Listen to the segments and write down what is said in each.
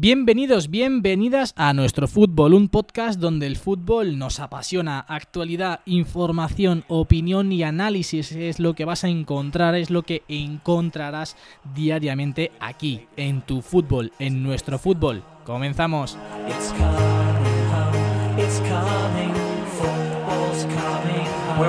Bienvenidos, bienvenidas a nuestro fútbol, un podcast donde el fútbol nos apasiona. Actualidad, información, opinión y análisis es lo que vas a encontrar, es lo que encontrarás diariamente aquí, en tu fútbol, en nuestro fútbol. Comenzamos. Muy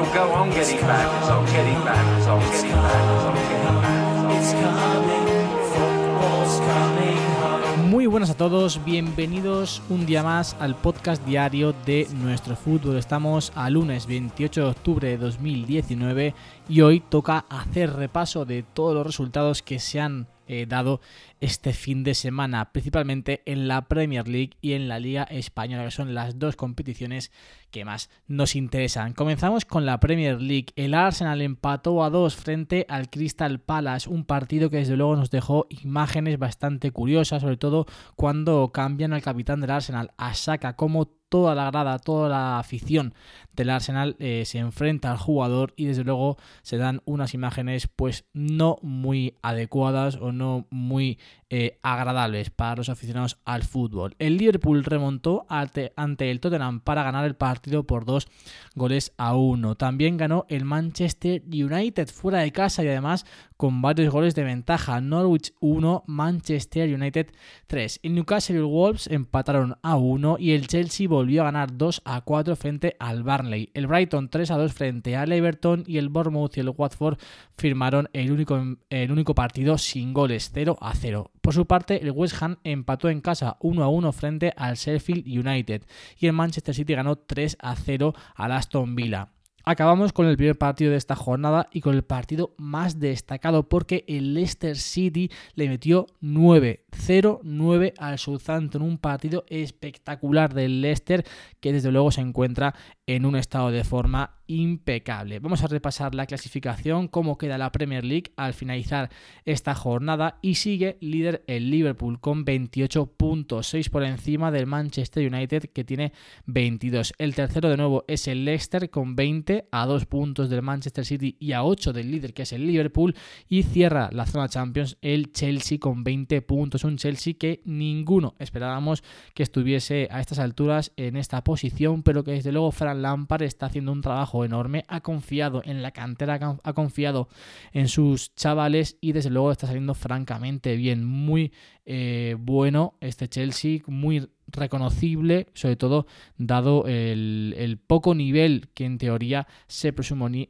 buenas a todos, bienvenidos un día más al podcast diario de nuestro fútbol. Estamos a lunes 28 de octubre de 2019 y hoy toca hacer repaso de todos los resultados que se han eh, dado este fin de semana, principalmente en la Premier League y en la Liga Española, que son las dos competiciones que más nos interesan. Comenzamos con la Premier League. El Arsenal empató a dos frente al Crystal Palace, un partido que desde luego nos dejó imágenes bastante curiosas, sobre todo cuando cambian al capitán del Arsenal, a Saka, como toda la grada, toda la afición del Arsenal eh, se enfrenta al jugador y desde luego se dan unas imágenes pues no muy adecuadas o no muy eh, agradables para los aficionados al fútbol. El Liverpool remontó ante, el Tottenham para ganar el partido por dos goles a uno. También ganó el Manchester United fuera de casa y además con varios goles de ventaja. Norwich 1, Manchester United 3. El Newcastle y el Wolves empataron a 1 y el Chelsea volvió a ganar 2 a 4 frente al Barnley. El Brighton 3 a 2 frente al Everton y el Bournemouth y el Watford firmaron el único, el único partido sin goles 0 a 0. Por su parte, el West Ham empató en casa 1 a 1 frente al Sheffield United y el Manchester City ganó 3 a 0 al Aston Villa. Acabamos con el primer partido de esta jornada y con el partido más destacado porque el Leicester City le metió 9-0-9 al Southampton, un partido espectacular del Leicester que desde luego se encuentra en un estado de forma impecable. Vamos a repasar la clasificación, cómo queda la Premier League al finalizar esta jornada y sigue líder el Liverpool con 28 puntos, 6 por encima del Manchester United que tiene 22. El tercero de nuevo es el Leicester con 20 a 2 puntos del Manchester City y a 8 del líder que es el Liverpool y cierra la zona Champions el Chelsea con 20 puntos, un Chelsea que ninguno esperábamos que estuviese a estas alturas en esta posición, pero que desde luego Fran Lampard está haciendo un trabajo enorme, ha confiado en la cantera, ha confiado en sus chavales y desde luego está saliendo francamente bien, muy eh, bueno este Chelsea, muy reconocible, sobre todo dado el, poco nivel que en teoría se,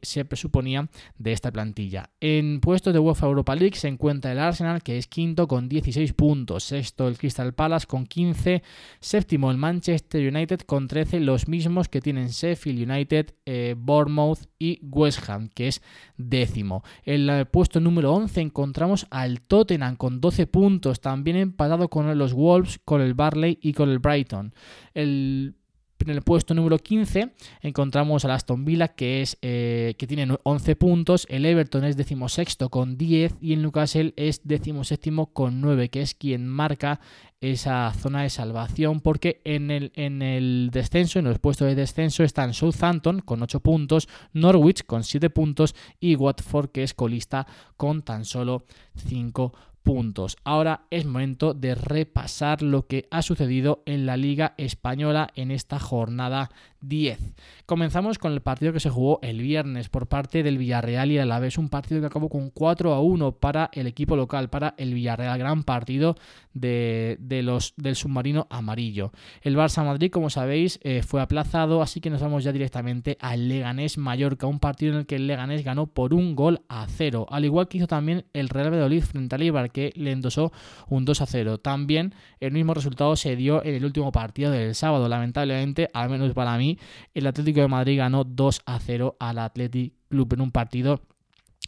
se, presuponía de esta plantilla. En puestos de UEFA Europa League se encuentra el Arsenal, que es quinto con 16 puntos, sexto el Crystal Palace con 15, séptimo el Manchester United con 13, los mismos que tienen Sheffield United, eh, Bournemouth y West Ham, que es décimo. En el puesto número 11 encontramos al Tottenham con 12 puntos, también empatado con los Wolves, con el Barley y con el Brighton. El en el puesto número 15 encontramos al Aston Villa que, es, eh, que tiene 11 puntos, el Everton es decimosexto con 10 y el Newcastle es decimoséptimo con 9, que es quien marca esa zona de salvación porque en el, en el descenso, en los puestos de descenso están Southampton con 8 puntos, Norwich con 7 puntos y Watford que es colista con tan solo 5 puntos puntos. Ahora es momento de repasar lo que ha sucedido en la Liga Española en esta jornada 10. Comenzamos con el partido que se jugó el viernes por parte del Villarreal y el Alavés, un partido que acabó con 4 a 1 para el equipo local, para el Villarreal, gran partido de, los, del submarino amarillo. El Barça Madrid, como sabéis, eh, fue aplazado, así que nos vamos ya directamente al Leganés Mallorca, un partido en el que el Leganés ganó por un gol a cero, al igual que hizo también el Real Valladolid frente al Ibar, que le endosó un 2 a 0. También el mismo resultado se dio en el último partido del sábado, lamentablemente, al menos para mí, el Atlético de Madrid ganó 2 a 0 al Athletic Club en un partido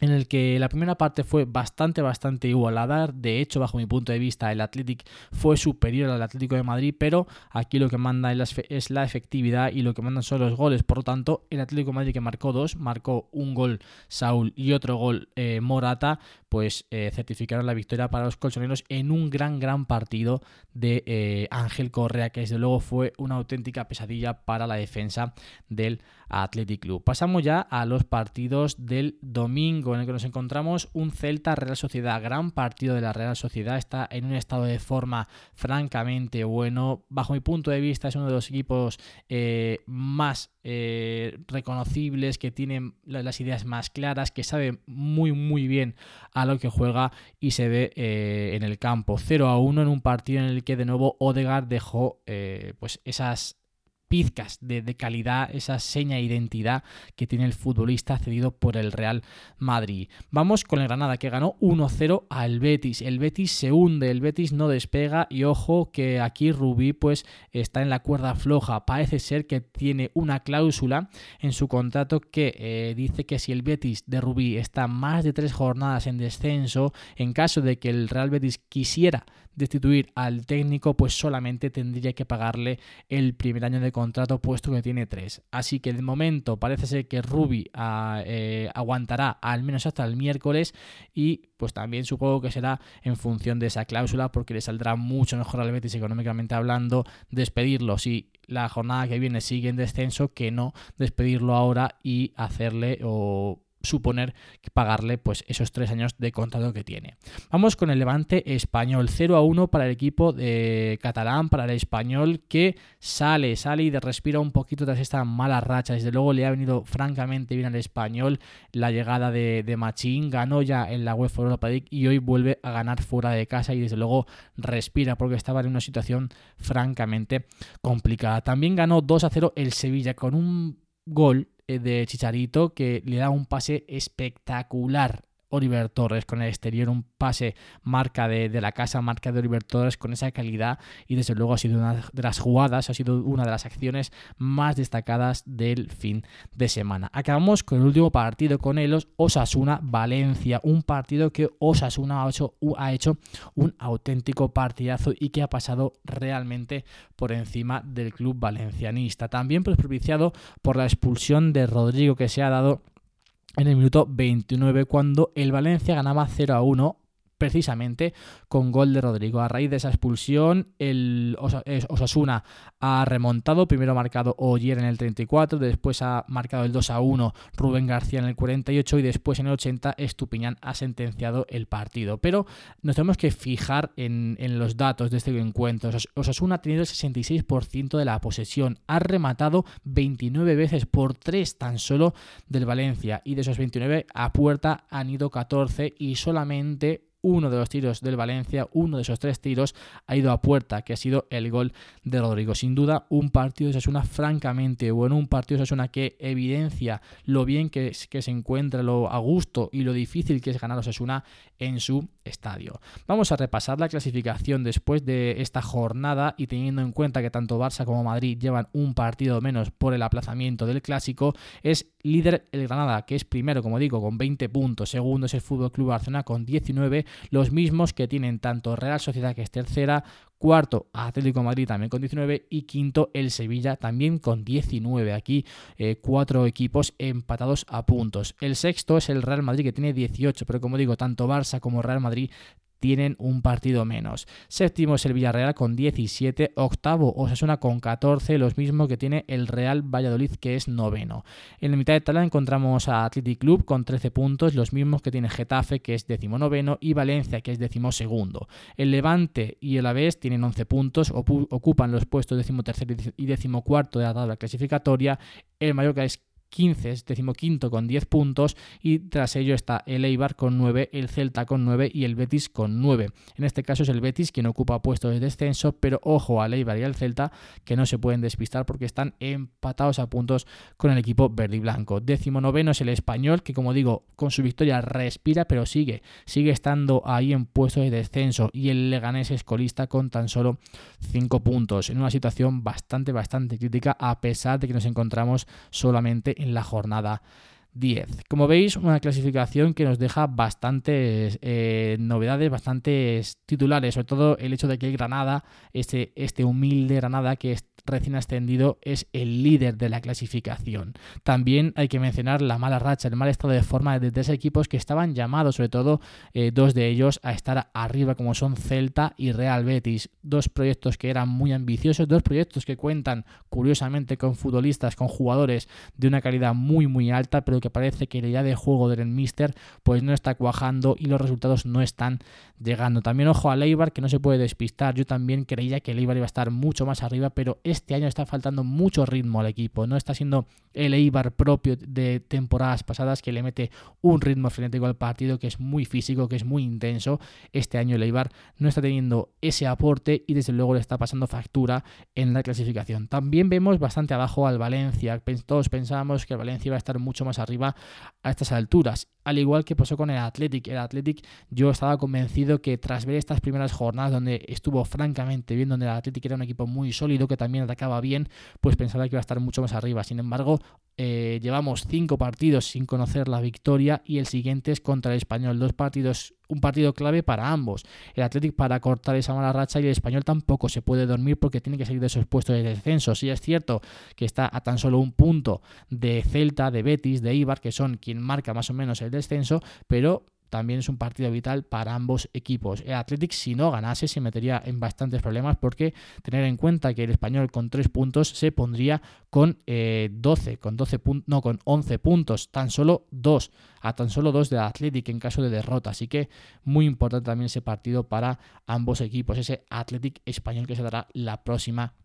en el que la primera parte fue bastante, bastante igualada. De hecho, bajo mi punto de vista, el Athletic fue superior al Atlético de Madrid, pero aquí lo que manda es la efectividad y lo que mandan son los goles. Por lo tanto, el Atlético de Madrid que marcó dos, marcó un gol Saúl y otro gol eh, Morata, pues eh, certificaron la victoria para los colchoneros en un gran, gran partido de eh, Ángel Correa, que desde luego fue una auténtica pesadilla para la defensa del Athletic Club. Pasamos ya a los partidos del domingo en el que nos encontramos un Celta Real Sociedad, gran partido de la Real Sociedad, está en un estado de forma francamente bueno, bajo mi punto de vista es uno de los equipos eh, más eh, reconocibles, que tienen las ideas más claras, que sabe muy muy bien a lo que juega y se ve eh, en el campo. 0 a 1 en un partido en el que de nuevo Odegaard dejó pues esas pizcas de, calidad, esa seña de identidad que tiene el futbolista cedido por el Real Madrid. Vamos con el Granada que ganó 1-0 al Betis. El Betis se hunde, el Betis no despega y ojo que aquí Rubí pues está en la cuerda floja. Parece ser que tiene una cláusula en su contrato que eh, dice que si el Betis de Rubí está más de tres jornadas en descenso, en caso de que el Real Betis quisiera destituir al técnico, pues solamente tendría que pagarle el primer año de contrato puesto que tiene tres. Así que de momento parece ser que Ruby ah, eh, aguantará al menos hasta el miércoles y pues también supongo que será en función de esa cláusula porque le saldrá mucho mejor al Betis económicamente hablando despedirlo si la jornada que viene sigue en descenso que no despedirlo ahora y hacerle o suponer pagarle pues esos tres años de contrato que tiene. Vamos con el Levante español 0 a 1 para el equipo de catalán, para el español que sale, sale y respira un poquito tras esta mala racha. Desde luego le ha venido francamente bien al español la llegada de, Machín, ganó ya en la UEFA Europa League y hoy vuelve a ganar fuera de casa y desde luego respira porque estaba en una situación francamente complicada. También ganó 2 a 0 el Sevilla con un gol de Chicharito que le da un pase espectacular Oliver Torres con el exterior, un pase marca de, la casa, marca de Oliver Torres con esa calidad y desde luego ha sido una de las jugadas, ha sido una de las acciones más destacadas del fin de semana. Acabamos con el último partido con Elos, Osasuna-Valencia, un partido que Osasuna ha hecho, ha hecho un auténtico partidazo y que ha pasado realmente por encima del club valencianista. También pues propiciado por la expulsión de Rodrigo que se ha dado en el minuto 29 cuando el Valencia ganaba 0 a 1 precisamente con gol de Rodrigo. A raíz de esa expulsión, el Osasuna ha remontado, primero marcado Oyer en el 34, después ha marcado el 2 a 1 Rubén García en el 48 y después en el 80 Estupiñán ha sentenciado el partido. Pero nos tenemos que fijar en, en los datos de este encuentro. Osasuna ha tenido el 66% de la posesión, ha rematado 29 veces por 3 tan solo del Valencia y de esos 29 a puerta han ido 14 y solamente uno de los tiros del Valencia, uno de esos tres tiros ha ido a puerta, que ha sido el gol de Rodrigo. Sin duda, un partido de Sasuna francamente bueno, un partido de Sasuna que evidencia lo bien que, que se encuentra, lo a gusto y lo difícil que es ganar a Sasuna en su estadio. Vamos a repasar la clasificación después de esta jornada y teniendo en cuenta que tanto Barça como Madrid llevan un partido menos por el aplazamiento del clásico, es líder el Granada, que es primero, como digo, con 20 puntos, segundo es el Fútbol Club Barcelona con 19 los mismos que tienen tanto Real Sociedad, que es tercera, cuarto Atlético Madrid también con 19 y quinto el Sevilla también con 19. Aquí eh, cuatro equipos empatados a puntos. El sexto es el Real Madrid que tiene 18, pero como digo, tanto Barça como Real Madrid tienen un partido menos. Séptimo es el Villarreal con 17, octavo Osasuna con 14, los mismos que tiene el Real Valladolid que es noveno. En la mitad de tabla encontramos a Athletic Club con 13 puntos, los mismos que tiene Getafe que es decimonoveno y Valencia que es decimosegundo. El Levante y el Aves tienen 11 puntos, ocupan los puestos decimotercero y decimocuarto de la tabla clasificatoria. El Mallorca es 15 es decimoquinto con 10 puntos y tras ello está el Eibar con 9, el Celta con 9 y el Betis con 9. En este caso es el Betis quien ocupa puestos de descenso, pero ojo al Eibar y al Celta que no se pueden despistar porque están empatados a puntos con el equipo verde y blanco. Décimo noveno es el Español que como digo con su victoria respira pero sigue, sigue estando ahí en puestos de descenso y el Leganés es colista con tan solo 5 puntos en una situación bastante bastante crítica a pesar de que nos encontramos solamente en la jornada 10. Como veis, una clasificación que nos deja bastantes eh, novedades, bastantes titulares, sobre todo el hecho de que el Granada, este, este humilde Granada que recién ascendido es el líder de la clasificación. También hay que mencionar la mala racha, el mal estado de forma de tres equipos que estaban llamados, sobre todo eh, dos de ellos, a estar arriba como son Celta y Real Betis. Dos proyectos que eran muy ambiciosos, dos proyectos que cuentan curiosamente con futbolistas, con jugadores de una calidad muy muy alta, pero que parece que la idea de juego del Mister pues no está cuajando y los resultados no están llegando. También ojo a Leibar que no se puede despistar. Yo también creía que Leibar iba a estar mucho más arriba, pero este año está faltando mucho ritmo al equipo. No está siendo el Eibar propio de temporadas pasadas que le mete un ritmo frenético al partido que es muy físico, que es muy intenso. Este año el Eibar no está teniendo ese aporte y desde luego le está pasando factura en la clasificación. También vemos bastante abajo al Valencia. Todos pensábamos que el Valencia iba a estar mucho más arriba a estas alturas al igual que pasó con el Athletic. El Athletic yo estaba convencido que tras ver estas primeras jornadas donde estuvo francamente bien, donde el Athletic era un equipo muy sólido, que también atacaba bien, pues pensaba que iba a estar mucho más arriba. Sin embargo, eh, llevamos cinco partidos sin conocer la victoria y el siguiente es contra el español. Dos partidos, un partido clave para ambos. El Athletic para cortar esa mala racha y el español tampoco se puede dormir porque tiene que salir de esos puestos de descenso. Sí es cierto que está a tan solo un punto de Celta, de Betis, de Ibar, que son quien marca más o menos el descenso, pero también es un partido vital para ambos equipos. El Athletic, si no ganase, se metería en bastantes problemas porque tener en cuenta que el español con 3 puntos se pondría con 12, eh, con 12 no, con 11 puntos, tan solo 2, a tan solo 2 de Athletic en caso de derrota. Así que muy importante también ese partido para ambos equipos, ese Athletic español que se dará la próxima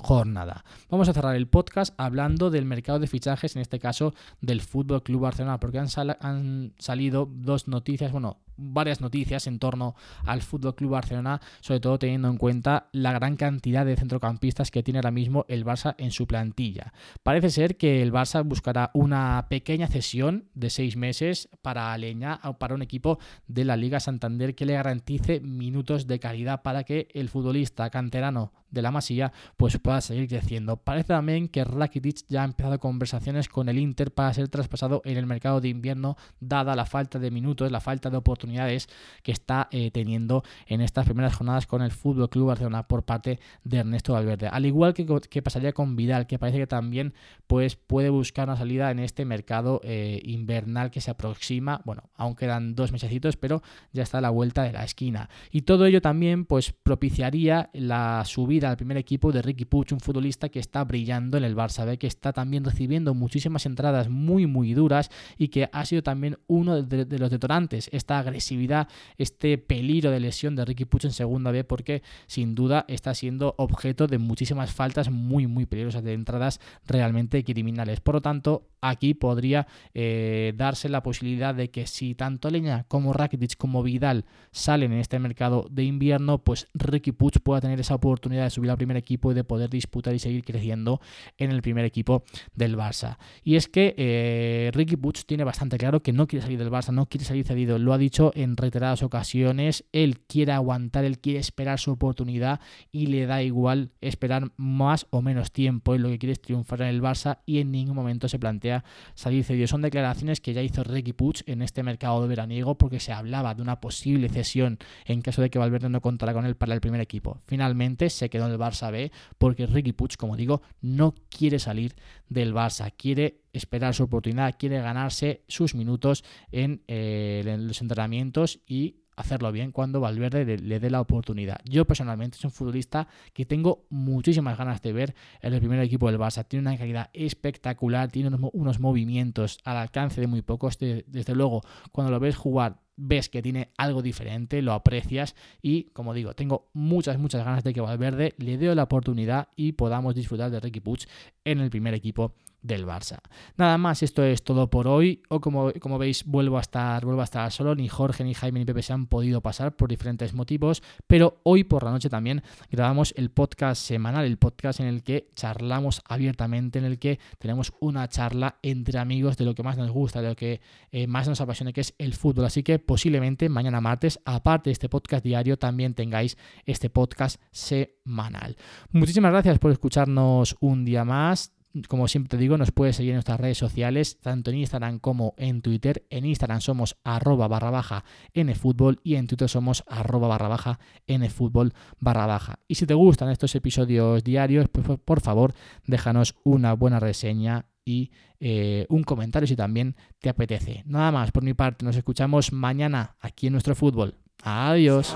jornada. Vamos a cerrar el podcast hablando del mercado de fichajes, en este caso del Fútbol Club Barcelona, porque han, salido dos noticias, bueno, varias noticias en torno al Fútbol Club Barcelona, sobre todo teniendo en cuenta la gran cantidad de centrocampistas que tiene ahora mismo el Barça en su plantilla. Parece ser que el Barça buscará una pequeña cesión de seis meses para Leña o para un equipo de la Liga Santander que le garantice minutos de calidad para que el futbolista canterano de la Masía pues pueda seguir creciendo. Parece también que Rakitic ya ha empezado conversaciones con el Inter para ser traspasado en el mercado de invierno dada la falta de minutos, la falta de oportunidades que está eh, teniendo en estas primeras jornadas con el Fútbol Club Barcelona por parte de Ernesto Valverde. Al igual que, pasaría con Vidal, que parece que también pues, puede buscar una salida en este mercado eh, invernal que se aproxima. Bueno, aún quedan dos mesecitos, pero ya está a la vuelta de la esquina. Y todo ello también pues, propiciaría la subida al primer equipo de Ricky Puch, un futbolista que está brillando en el Barça B, que está también recibiendo muchísimas entradas muy, muy duras y que ha sido también uno de, los detonantes. Esta agresividad, este peligro de lesión de Ricky Puch en segunda B, porque sin duda está siendo objeto de muchísimas faltas muy, muy peligrosas, de entradas realmente criminales. Por lo tanto, aquí podría eh, darse la posibilidad de que si tanto Leña como Rakitic como Vidal salen en este mercado de invierno, pues Ricky Puch pueda tener esa oportunidad de subir al primer equipo y de poder disputar y seguir creciendo en el primer equipo del Barça. Y es que eh, Ricky Puch tiene bastante claro que no quiere salir del Barça, no quiere salir cedido, lo ha dicho en reiteradas ocasiones. Él quiere aguantar, él quiere esperar su oportunidad y le da igual esperar más o menos tiempo. Él lo que quiere es triunfar en el Barça y en ningún momento se plantea salir cedido. Son declaraciones que ya hizo Ricky Puig en este mercado de veraniego porque se hablaba de una posible cesión en caso de que Valverde no contara con él para el primer equipo. Finalmente se quedó el Barça B porque Ricky Puig, como digo, no quiere salir del Barça, quiere esperar su oportunidad, quiere ganarse sus minutos en, eh, los entrenamientos y hacerlo bien cuando Valverde le, dé la oportunidad. Yo personalmente soy un futbolista que tengo muchísimas ganas de ver en el primer equipo del Barça. Tiene una calidad espectacular, tiene unos, movimientos al alcance de muy pocos. desde luego, cuando lo ves jugar ves que tiene algo diferente, lo aprecias y como digo, tengo muchas, muchas ganas de que Valverde le dé la oportunidad y podamos disfrutar de Ricky Puig en el primer equipo del Barça. Nada más, esto es todo por hoy. O como, como veis, vuelvo a estar, vuelvo a estar solo. Ni Jorge, ni Jaime, ni Pepe se han podido pasar por diferentes motivos. Pero hoy por la noche también grabamos el podcast semanal, el podcast en el que charlamos abiertamente, en el que tenemos una charla entre amigos de lo que más nos gusta, de lo que eh, más nos apasiona, que es el fútbol. Así que posiblemente mañana martes, aparte de este podcast diario, también tengáis este podcast semanal. Muchísimas gracias por escucharnos un día más como siempre te digo, nos puedes seguir en nuestras redes sociales, tanto en Instagram como en Twitter. En Instagram somos arroba barra baja nfutbol y en Twitter somos arroba barra baja nfutbol barra baja. Y si te gustan estos episodios diarios, pues por favor déjanos una buena reseña y eh, un comentario si también te apetece. Nada más por mi parte, nos escuchamos mañana aquí en nuestro fútbol. Adiós.